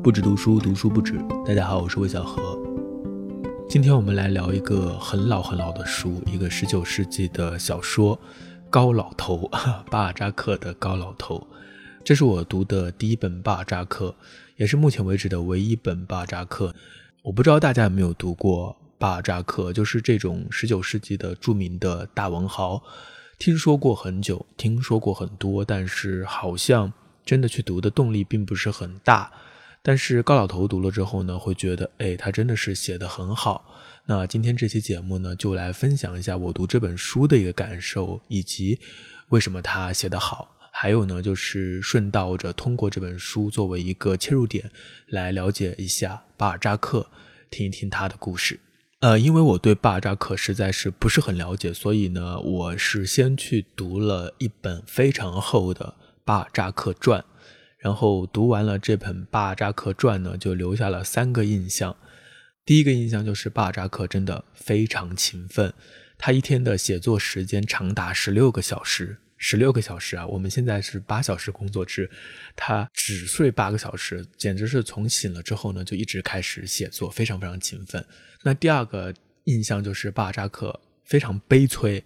不止读书，读书不止。大家好，我是魏小何。今天我们来聊一个很老很老的书，一个十九世纪的小说《高老头》，巴尔扎克的《高老头》。这是我读的第一本巴尔扎克，也是目前为止的唯一本巴尔扎克。我不知道大家有没有读过巴尔扎克，就是这种十九世纪的著名的大文豪。听说过很久，听说过很多，但是好像真的去读的动力并不是很大。但是高老头读了之后呢，会觉得，哎，他真的是写的很好。那今天这期节目呢，就来分享一下我读这本书的一个感受，以及为什么他写得好。还有呢，就是顺道着通过这本书作为一个切入点，来了解一下巴尔扎克，听一听他的故事。呃，因为我对巴尔扎克实在是不是很了解，所以呢，我是先去读了一本非常厚的《巴尔扎克传》。然后读完了这本《巴扎克传》呢，就留下了三个印象。第一个印象就是巴扎克真的非常勤奋，他一天的写作时间长达十六个小时，十六个小时啊！我们现在是八小时工作制，他只睡八个小时，简直是从醒了之后呢就一直开始写作，非常非常勤奋。那第二个印象就是巴扎克非常悲催，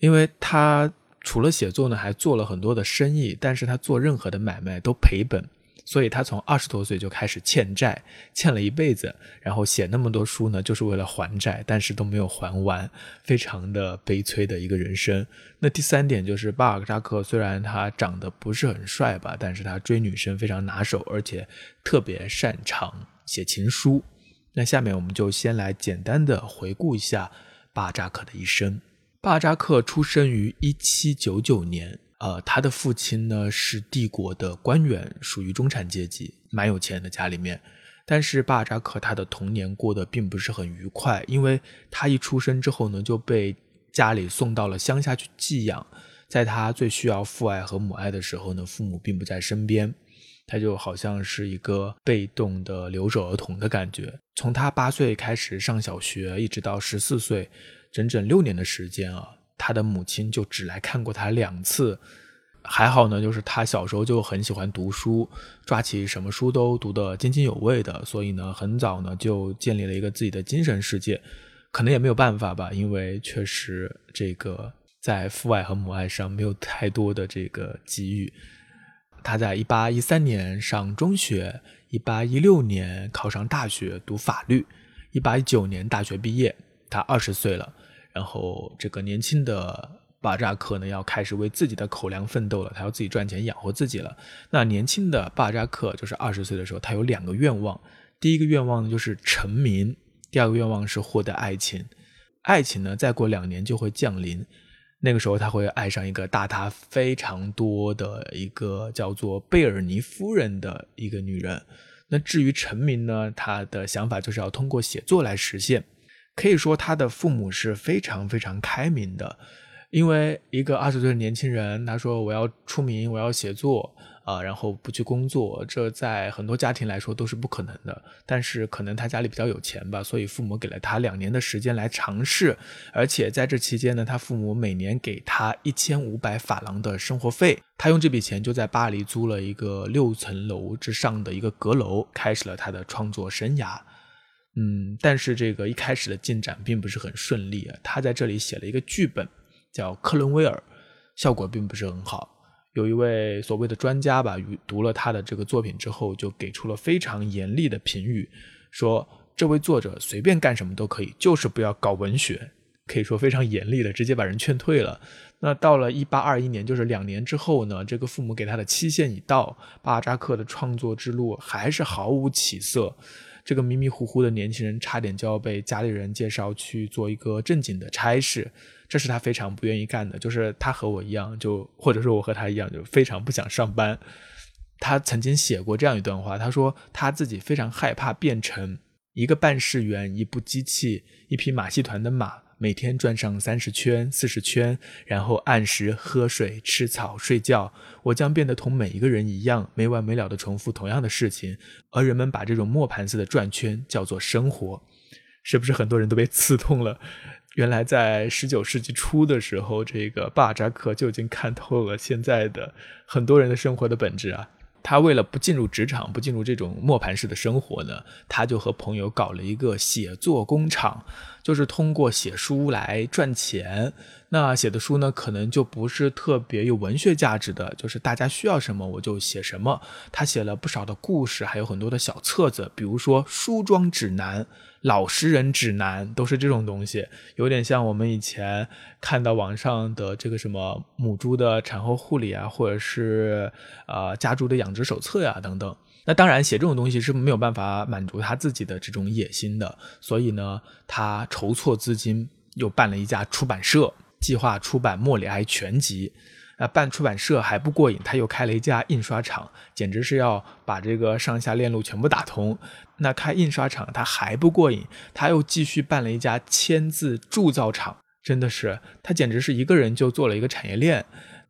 因为他。除了写作呢，还做了很多的生意，但是他做任何的买卖都赔本，所以他从二十多岁就开始欠债，欠了一辈子，然后写那么多书呢，就是为了还债，但是都没有还完，非常的悲催的一个人生。那第三点就是巴尔扎克，虽然他长得不是很帅吧，但是他追女生非常拿手，而且特别擅长写情书。那下面我们就先来简单的回顾一下巴扎克的一生。巴扎克出生于一七九九年，呃，他的父亲呢是帝国的官员，属于中产阶级，蛮有钱的家里面。但是巴扎克他的童年过得并不是很愉快，因为他一出生之后呢就被家里送到了乡下去寄养，在他最需要父爱和母爱的时候呢，父母并不在身边，他就好像是一个被动的留守儿童的感觉。从他八岁开始上小学，一直到十四岁。整整六年的时间啊，他的母亲就只来看过他两次。还好呢，就是他小时候就很喜欢读书，抓起什么书都读得津津有味的，所以呢，很早呢就建立了一个自己的精神世界。可能也没有办法吧，因为确实这个在父爱和母爱上没有太多的这个给予。他在一八一三年上中学，一八一六年考上大学读法律，一八一九年大学毕业，他二十岁了。然后，这个年轻的巴扎克呢，要开始为自己的口粮奋斗了。他要自己赚钱养活自己了。那年轻的巴扎克就是二十岁的时候，他有两个愿望。第一个愿望呢，就是成名；第二个愿望是获得爱情。爱情呢，再过两年就会降临。那个时候，他会爱上一个大他非常多的一个叫做贝尔尼夫人的一个女人。那至于成名呢，他的想法就是要通过写作来实现。可以说他的父母是非常非常开明的，因为一个二十岁的年轻人，他说我要出名，我要写作啊，然后不去工作，这在很多家庭来说都是不可能的。但是可能他家里比较有钱吧，所以父母给了他两年的时间来尝试，而且在这期间呢，他父母每年给他一千五百法郎的生活费，他用这笔钱就在巴黎租了一个六层楼之上的一个阁楼，开始了他的创作生涯。嗯，但是这个一开始的进展并不是很顺利啊。他在这里写了一个剧本，叫《克伦威尔》，效果并不是很好。有一位所谓的专家吧，读了他的这个作品之后，就给出了非常严厉的评语，说这位作者随便干什么都可以，就是不要搞文学。可以说非常严厉的，直接把人劝退了。那到了一八二一年，就是两年之后呢，这个父母给他的期限已到，巴扎克的创作之路还是毫无起色。这个迷迷糊糊的年轻人差点就要被家里人介绍去做一个正经的差事，这是他非常不愿意干的。就是他和我一样，就或者说我和他一样，就非常不想上班。他曾经写过这样一段话，他说他自己非常害怕变成一个办事员、一部机器、一匹马戏团的马。每天转上三十圈、四十圈，然后按时喝水、吃草、睡觉。我将变得同每一个人一样，没完没了地重复同样的事情。而人们把这种磨盘似的转圈叫做生活，是不是很多人都被刺痛了？原来在十九世纪初的时候，这个巴扎克就已经看透了现在的很多人的生活的本质啊。他为了不进入职场，不进入这种磨盘式的生活呢，他就和朋友搞了一个写作工厂，就是通过写书来赚钱。那写的书呢，可能就不是特别有文学价值的，就是大家需要什么我就写什么。他写了不少的故事，还有很多的小册子，比如说梳妆指南。老实人指南都是这种东西，有点像我们以前看到网上的这个什么母猪的产后护理啊，或者是呃家猪的养殖手册呀等等。那当然写这种东西是没有办法满足他自己的这种野心的，所以呢，他筹措资金，又办了一家出版社，计划出版莫里埃全集。啊，办出版社还不过瘾，他又开了一家印刷厂，简直是要把这个上下链路全部打通。那开印刷厂他还不过瘾，他又继续办了一家签字铸造厂，真的是他简直是一个人就做了一个产业链。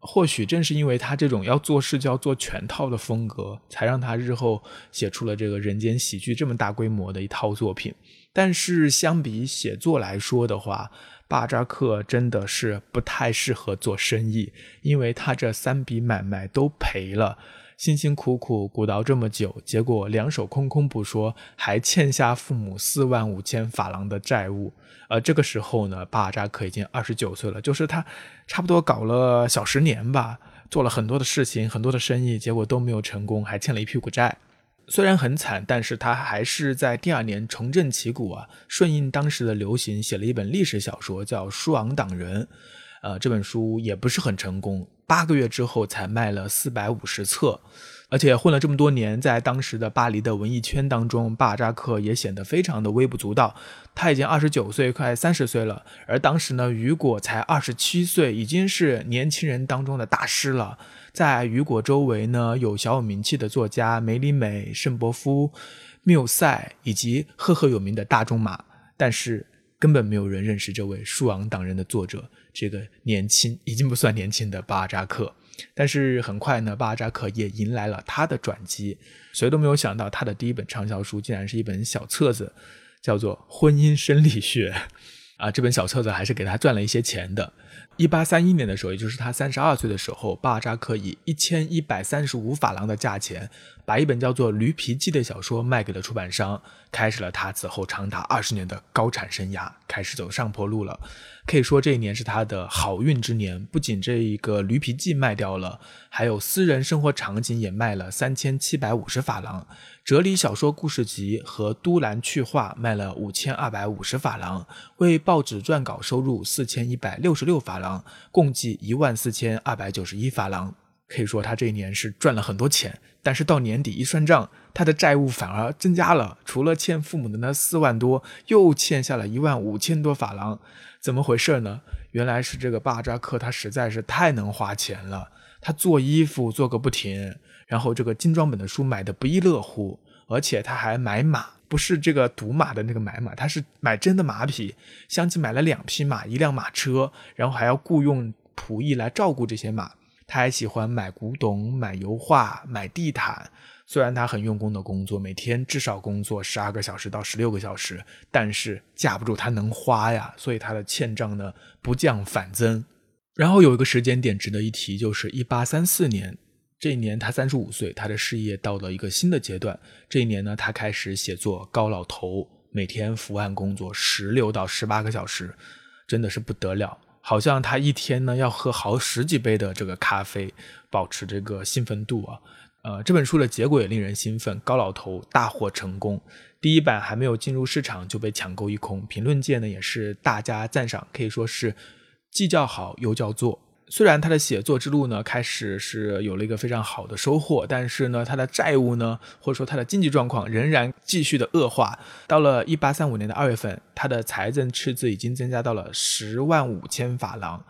或许正是因为他这种要做事就要做全套的风格，才让他日后写出了这个人间喜剧这么大规模的一套作品。但是相比写作来说的话，巴扎克真的是不太适合做生意，因为他这三笔买卖都赔了，辛辛苦苦鼓捣这么久，结果两手空空不说，还欠下父母四万五千法郎的债务。而这个时候呢，巴扎克已经二十九岁了，就是他差不多搞了小十年吧，做了很多的事情，很多的生意，结果都没有成功，还欠了一屁股债。虽然很惨，但是他还是在第二年重振旗鼓啊，顺应当时的流行，写了一本历史小说，叫《舒昂党人》。呃，这本书也不是很成功，八个月之后才卖了四百五十册。而且混了这么多年，在当时的巴黎的文艺圈当中，巴扎克也显得非常的微不足道。他已经二十九岁，快三十岁了，而当时呢，雨果才二十七岁，已经是年轻人当中的大师了。在雨果周围呢，有小有名气的作家梅里美、圣伯夫、缪塞，以及赫赫有名的大仲马，但是根本没有人认识这位《树昂党人》的作者，这个年轻已经不算年轻的巴扎克。但是很快呢，巴扎克也迎来了他的转机。谁都没有想到，他的第一本畅销书竟然是一本小册子，叫做《婚姻生理学》。啊，这本小册子还是给他赚了一些钱的。一八三一年的时候，也就是他三十二岁的时候，巴尔扎克以一千一百三十五法郎的价钱，把一本叫做《驴皮记》的小说卖给了出版商，开始了他此后长达二十年的高产生涯，开始走上坡路了。可以说这一年是他的好运之年，不仅这一个《驴皮记》卖掉了，还有私人生活场景也卖了三千七百五十法郎。哲理小说故事集和都兰趣话卖了五千二百五十法郎，为报纸撰稿收入四千一百六十六法郎，共计一万四千二百九十一法郎。可以说他这一年是赚了很多钱，但是到年底一算账，他的债务反而增加了，除了欠父母的那四万多，又欠下了一万五千多法郎。怎么回事呢？原来是这个巴扎克他实在是太能花钱了，他做衣服做个不停。然后这个精装本的书买的不亦乐乎，而且他还买马，不是这个赌马的那个买马，他是买真的马匹，相继买了两匹马，一辆马车，然后还要雇佣仆役来照顾这些马。他还喜欢买古董、买油画、买地毯。虽然他很用功的工作，每天至少工作十二个小时到十六个小时，但是架不住他能花呀，所以他的欠账呢不降反增。然后有一个时间点值得一提，就是一八三四年。这一年他三十五岁，他的事业到了一个新的阶段。这一年呢，他开始写作《高老头》，每天伏案工作十六到十八个小时，真的是不得了。好像他一天呢要喝好十几杯的这个咖啡，保持这个兴奋度啊。呃，这本书的结果也令人兴奋，《高老头》大获成功，第一版还没有进入市场就被抢购一空，评论界呢也是大加赞赏，可以说是既叫好又叫座。虽然他的写作之路呢开始是有了一个非常好的收获，但是呢，他的债务呢，或者说他的经济状况仍然继续的恶化。到了一八三五年的二月份，他的财政赤字已经增加到了十万五千法郎。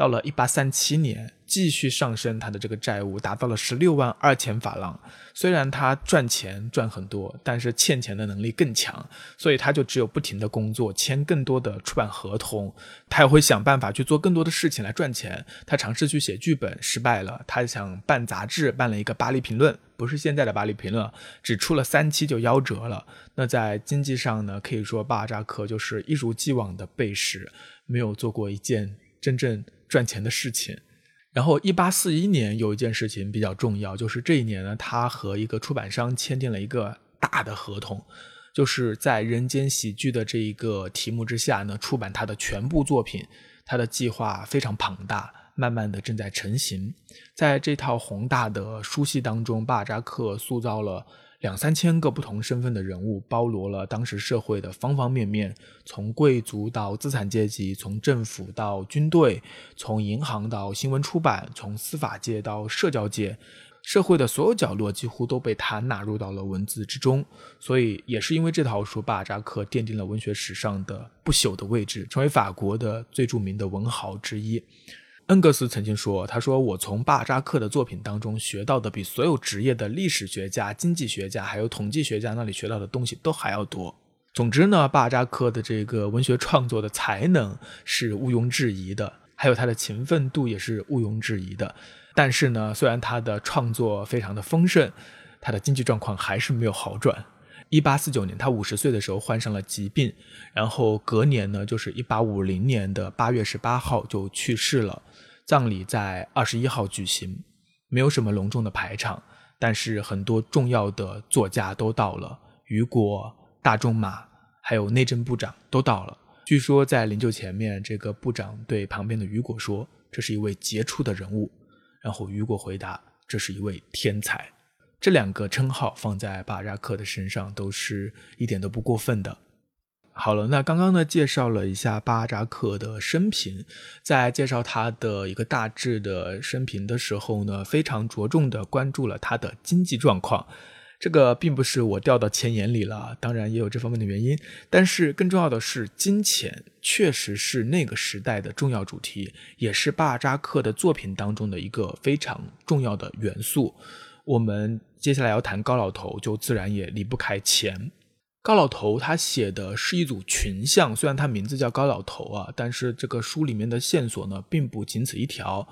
到了一八三七年。继续上升，他的这个债务达到了十六万二千法郎。虽然他赚钱赚很多，但是欠钱的能力更强，所以他就只有不停的工作，签更多的出版合同。他也会想办法去做更多的事情来赚钱。他尝试去写剧本，失败了。他想办杂志，办了一个《巴黎评论》，不是现在的《巴黎评论》，只出了三期就夭折了。那在经济上呢，可以说巴扎克就是一如既往的背时，没有做过一件真正赚钱的事情。然后，一八四一年有一件事情比较重要，就是这一年呢，他和一个出版商签订了一个大的合同，就是在《人间喜剧》的这一个题目之下呢，出版他的全部作品。他的计划非常庞大，慢慢的正在成型。在这套宏大的书系当中，巴扎克塑造了。两三千个不同身份的人物，包罗了当时社会的方方面面，从贵族到资产阶级，从政府到军队，从银行到新闻出版，从司法界到社交界，社会的所有角落几乎都被他纳入到了文字之中。所以，也是因为这套书，巴扎克奠定了文学史上的不朽的位置，成为法国的最著名的文豪之一。恩格斯曾经说：“他说我从巴扎克的作品当中学到的，比所有职业的历史学家、经济学家还有统计学家那里学到的东西都还要多。”总之呢，巴扎克的这个文学创作的才能是毋庸置疑的，还有他的勤奋度也是毋庸置疑的。但是呢，虽然他的创作非常的丰盛，他的经济状况还是没有好转。一八四九年，他五十岁的时候患上了疾病，然后隔年呢，就是一八五零年的八月十八号就去世了。葬礼在二十一号举行，没有什么隆重的排场，但是很多重要的作家都到了，雨果、大仲马，还有内政部长都到了。据说在灵柩前面，这个部长对旁边的雨果说：“这是一位杰出的人物。”然后雨果回答：“这是一位天才。”这两个称号放在巴扎克的身上都是一点都不过分的。好了，那刚刚呢介绍了一下巴扎克的生平，在介绍他的一个大致的生平的时候呢，非常着重的关注了他的经济状况。这个并不是我掉到钱眼里了，当然也有这方面的原因。但是更重要的是，金钱确实是那个时代的重要主题，也是巴扎克的作品当中的一个非常重要的元素。我们接下来要谈高老头，就自然也离不开钱。高老头他写的是一组群像，虽然他名字叫高老头啊，但是这个书里面的线索呢，并不仅此一条。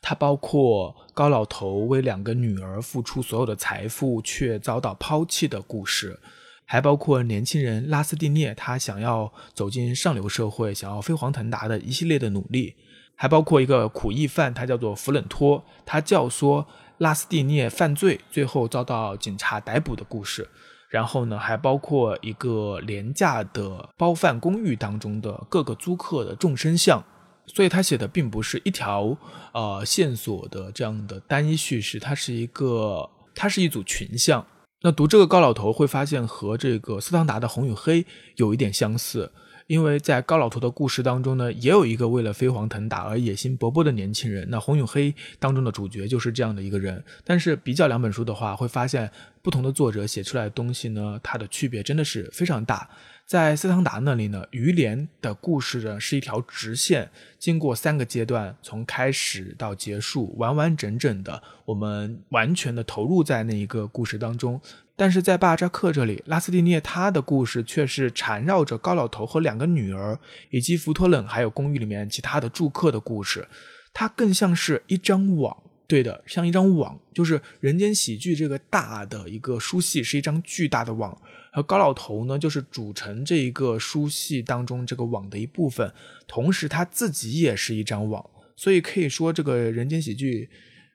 它包括高老头为两个女儿付出所有的财富却遭到抛弃的故事，还包括年轻人拉斯蒂涅他想要走进上流社会，想要飞黄腾达的一系列的努力，还包括一个苦役犯，他叫做弗冷托，他教唆拉斯蒂涅犯罪，最后遭到警察逮捕的故事。然后呢，还包括一个廉价的包饭公寓当中的各个租客的众生相，所以他写的并不是一条呃线索的这样的单一叙事，它是一个，它是一组群像。那读这个高老头会发现和这个斯汤达的《红与黑》有一点相似。因为在高老头的故事当中呢，也有一个为了飞黄腾达而野心勃勃的年轻人。那《红与黑》当中的主角就是这样的一个人。但是比较两本书的话，会发现不同的作者写出来的东西呢，它的区别真的是非常大。在斯汤达那里呢，于连的故事呢是一条直线，经过三个阶段，从开始到结束，完完整整的，我们完全的投入在那一个故事当中。但是在巴扎克这里，拉斯蒂涅他的故事却是缠绕着高老头和两个女儿，以及福托冷还有公寓里面其他的住客的故事。它更像是一张网，对的，像一张网，就是《人间喜剧》这个大的一个书系是一张巨大的网，而高老头呢，就是组成这一个书系当中这个网的一部分，同时他自己也是一张网，所以可以说这个《人间喜剧》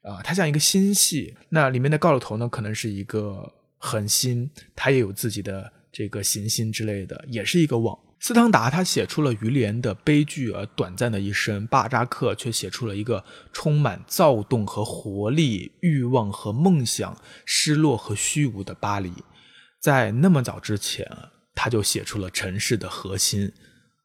啊，它像一个星系。那里面的高老头呢，可能是一个。恒星，他也有自己的这个行星之类的，也是一个网。斯汤达他写出了于连的悲剧而短暂的一生，巴扎克却写出了一个充满躁动和活力、欲望和梦想、失落和虚无的巴黎。在那么早之前，他就写出了城市的核心，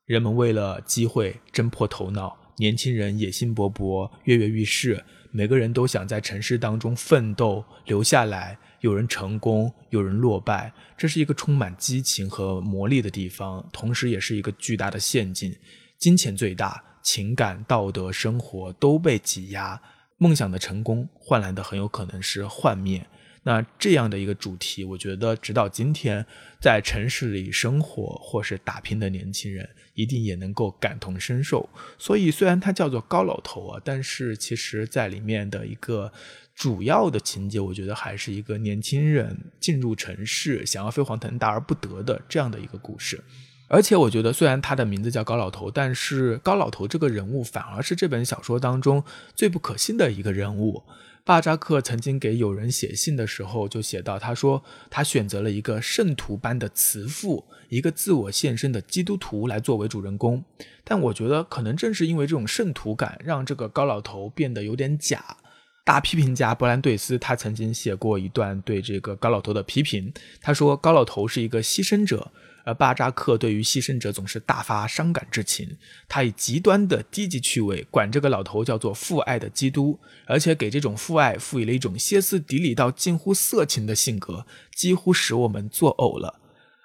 人们为了机会挣破头脑，年轻人野心勃勃、跃跃欲试，每个人都想在城市当中奋斗留下来。有人成功，有人落败，这是一个充满激情和魔力的地方，同时也是一个巨大的陷阱。金钱最大，情感、道德、生活都被挤压，梦想的成功换来的很有可能是幻灭。那这样的一个主题，我觉得直到今天，在城市里生活或是打拼的年轻人，一定也能够感同身受。所以，虽然它叫做高老头啊，但是其实在里面的一个。主要的情节，我觉得还是一个年轻人进入城市，想要飞黄腾达而不得的这样的一个故事。而且我觉得，虽然他的名字叫高老头，但是高老头这个人物反而是这本小说当中最不可信的一个人物。巴扎克曾经给友人写信的时候就写到，他说他选择了一个圣徒般的慈父，一个自我献身的基督徒来作为主人公。但我觉得，可能正是因为这种圣徒感，让这个高老头变得有点假。大批评家伯兰对斯他曾经写过一段对这个高老头的批评，他说高老头是一个牺牲者。而巴扎克对于牺牲者总是大发伤感之情，他以极端的低级趣味管这个老头叫做父爱的基督，而且给这种父爱赋予了一种歇斯底里到近乎色情的性格，几乎使我们作呕了。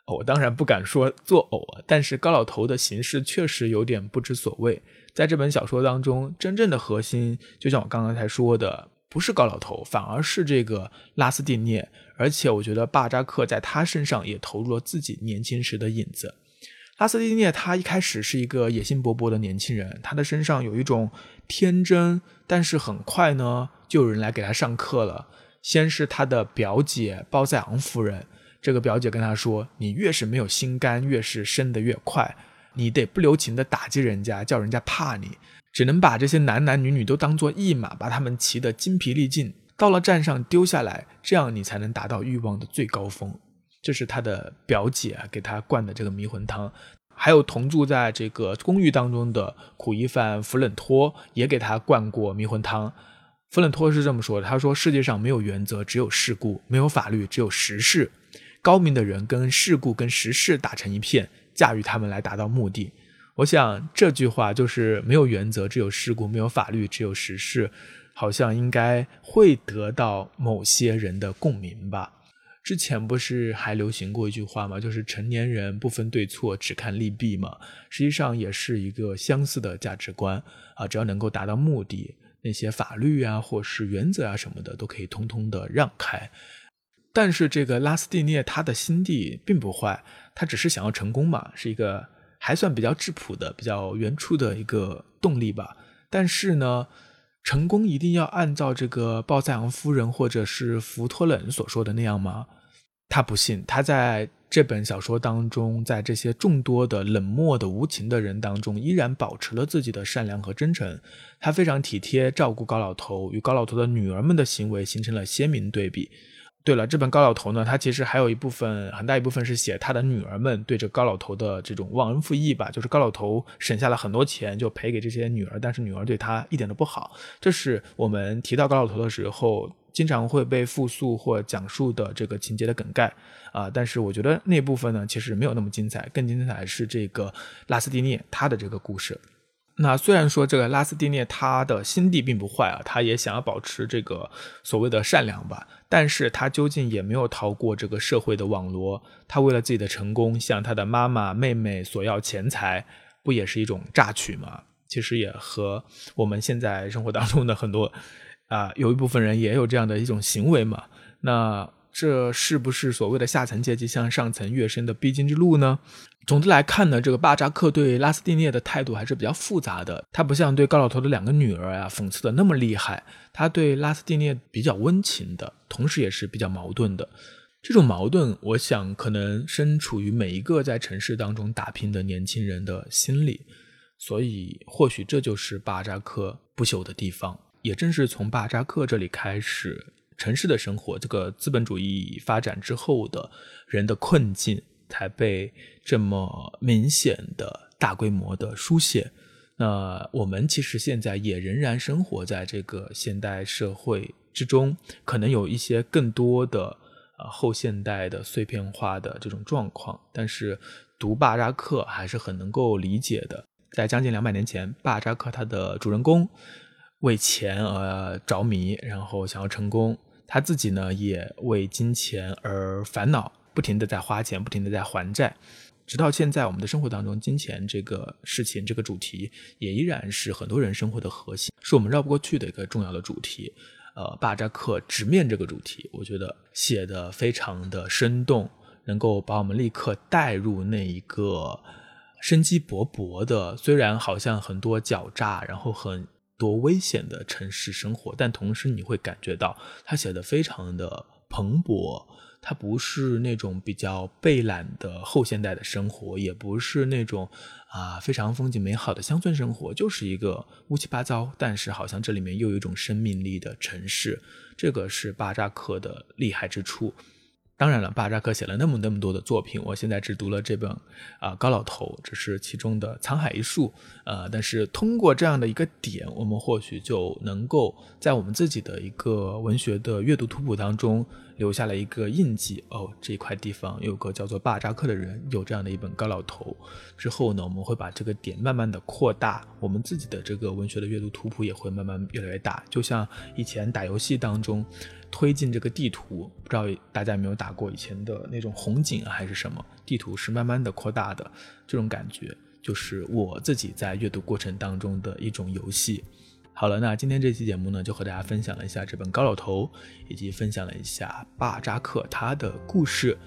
我当然不敢说作呕啊，但是高老头的形式确实有点不知所谓。在这本小说当中，真正的核心就像我刚刚才说的。不是高老头，反而是这个拉斯蒂涅，而且我觉得巴扎克在他身上也投入了自己年轻时的影子。拉斯蒂涅他一开始是一个野心勃勃的年轻人，他的身上有一种天真，但是很快呢，就有人来给他上课了。先是他的表姐包塞昂夫人，这个表姐跟他说：“你越是没有心肝，越是升得越快，你得不留情的打击人家，叫人家怕你。”只能把这些男男女女都当做一马，把他们骑得筋疲力尽，到了站上丢下来，这样你才能达到欲望的最高峰。这是他的表姐给他灌的这个迷魂汤，还有同住在这个公寓当中的苦役犯弗冷托也给他灌过迷魂汤。弗冷托是这么说的：“他说世界上没有原则，只有事故；没有法律，只有时事。高明的人跟事故跟时事打成一片，驾驭他们来达到目的。”我想这句话就是没有原则，只有事故；没有法律，只有实事。好像应该会得到某些人的共鸣吧。之前不是还流行过一句话吗？就是成年人不分对错，只看利弊嘛。实际上也是一个相似的价值观啊。只要能够达到目的，那些法律啊，或是原则啊什么的，都可以通通的让开。但是这个拉斯蒂涅他的心地并不坏，他只是想要成功嘛，是一个。还算比较质朴的、比较原初的一个动力吧。但是呢，成功一定要按照这个鲍塞昂夫人或者是福托冷所说的那样吗？他不信。他在这本小说当中，在这些众多的冷漠的无情的人当中，依然保持了自己的善良和真诚。他非常体贴照顾高老头，与高老头的女儿们的行为形成了鲜明对比。对了，这本高老头呢，他其实还有一部分很大一部分是写他的女儿们对这高老头的这种忘恩负义吧，就是高老头省下了很多钱就赔给这些女儿，但是女儿对他一点都不好。这是我们提到高老头的时候经常会被复述或讲述的这个情节的梗概啊。但是我觉得那部分呢，其实没有那么精彩，更精彩是这个拉斯蒂涅他的这个故事。那虽然说这个拉斯蒂涅他的心地并不坏啊，他也想要保持这个所谓的善良吧，但是他究竟也没有逃过这个社会的网罗。他为了自己的成功，向他的妈妈、妹妹索要钱财，不也是一种榨取吗？其实也和我们现在生活当中的很多啊，有一部分人也有这样的一种行为嘛。那。这是不是所谓的下层阶级向上层跃升的必经之路呢？总的来看呢，这个巴扎克对拉斯蒂涅的态度还是比较复杂的。他不像对高老头的两个女儿啊讽刺的那么厉害，他对拉斯蒂涅比较温情的，同时也是比较矛盾的。这种矛盾，我想可能身处于每一个在城市当中打拼的年轻人的心里。所以，或许这就是巴扎克不朽的地方。也正是从巴扎克这里开始。城市的生活，这个资本主义发展之后的人的困境，才被这么明显的大规模的书写。那我们其实现在也仍然生活在这个现代社会之中，可能有一些更多的呃后现代的碎片化的这种状况，但是读巴扎克还是很能够理解的。在将近两百年前，巴扎克他的主人公。为钱而着迷，然后想要成功。他自己呢，也为金钱而烦恼，不停的在花钱，不停的在还债。直到现在，我们的生活当中，金钱这个事情，这个主题，也依然是很多人生活的核心，是我们绕不过去的一个重要的主题。呃，巴扎克直面这个主题，我觉得写的非常的生动，能够把我们立刻带入那一个生机勃勃的，虽然好像很多狡诈，然后很。多危险的城市生活，但同时你会感觉到他写的非常的蓬勃，它不是那种比较被懒的后现代的生活，也不是那种啊非常风景美好的乡村生活，就是一个乌七八糟，但是好像这里面又有一种生命力的城市。这个是巴扎克的厉害之处。当然了，巴扎克写了那么那么多的作品，我现在只读了这本啊《高老头》，这是其中的沧海一粟。呃，但是通过这样的一个点，我们或许就能够在我们自己的一个文学的阅读图谱当中留下了一个印记。哦，这块地方有个叫做巴扎克的人，有这样的一本《高老头》。之后呢，我们会把这个点慢慢的扩大，我们自己的这个文学的阅读图谱也会慢慢越来越大。就像以前打游戏当中。推进这个地图，不知道大家有没有打过以前的那种红警还是什么？地图是慢慢的扩大的，这种感觉就是我自己在阅读过程当中的一种游戏。好了，那今天这期节目呢，就和大家分享了一下这本高老头，以及分享了一下巴扎克他的故事。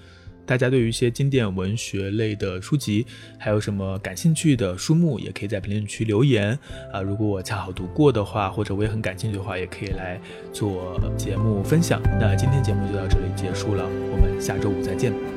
大家对于一些经典文学类的书籍，还有什么感兴趣的书目，也可以在评论区留言啊。如果我恰好读过的话，或者我也很感兴趣的话，也可以来做节目分享。那今天节目就到这里结束了，我们下周五再见。